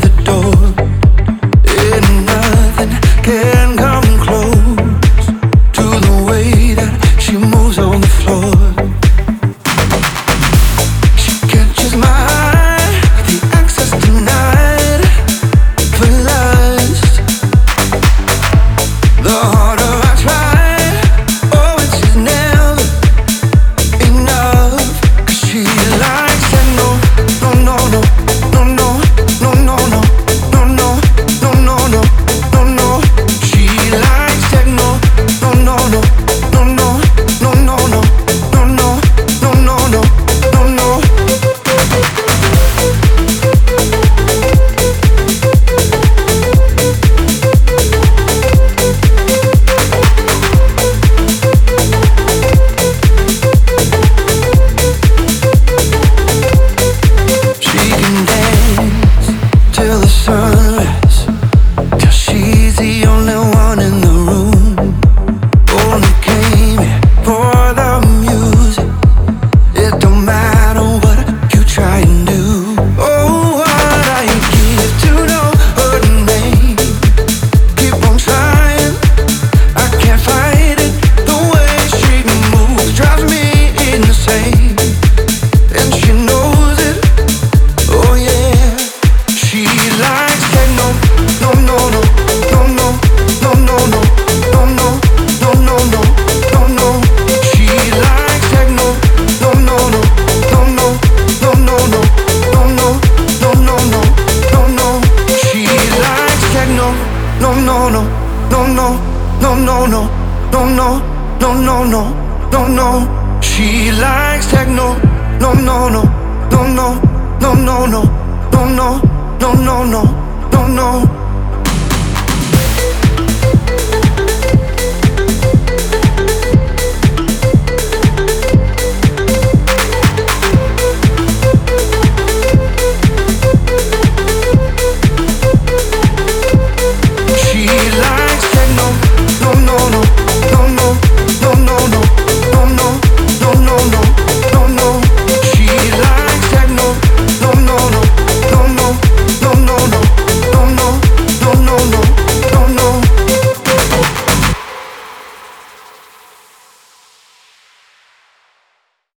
the no, no, no, no, no, no, no, no, no, no, no, no. She likes techno, no, no, no, no, no, no, no, no, no, no, no, no, no.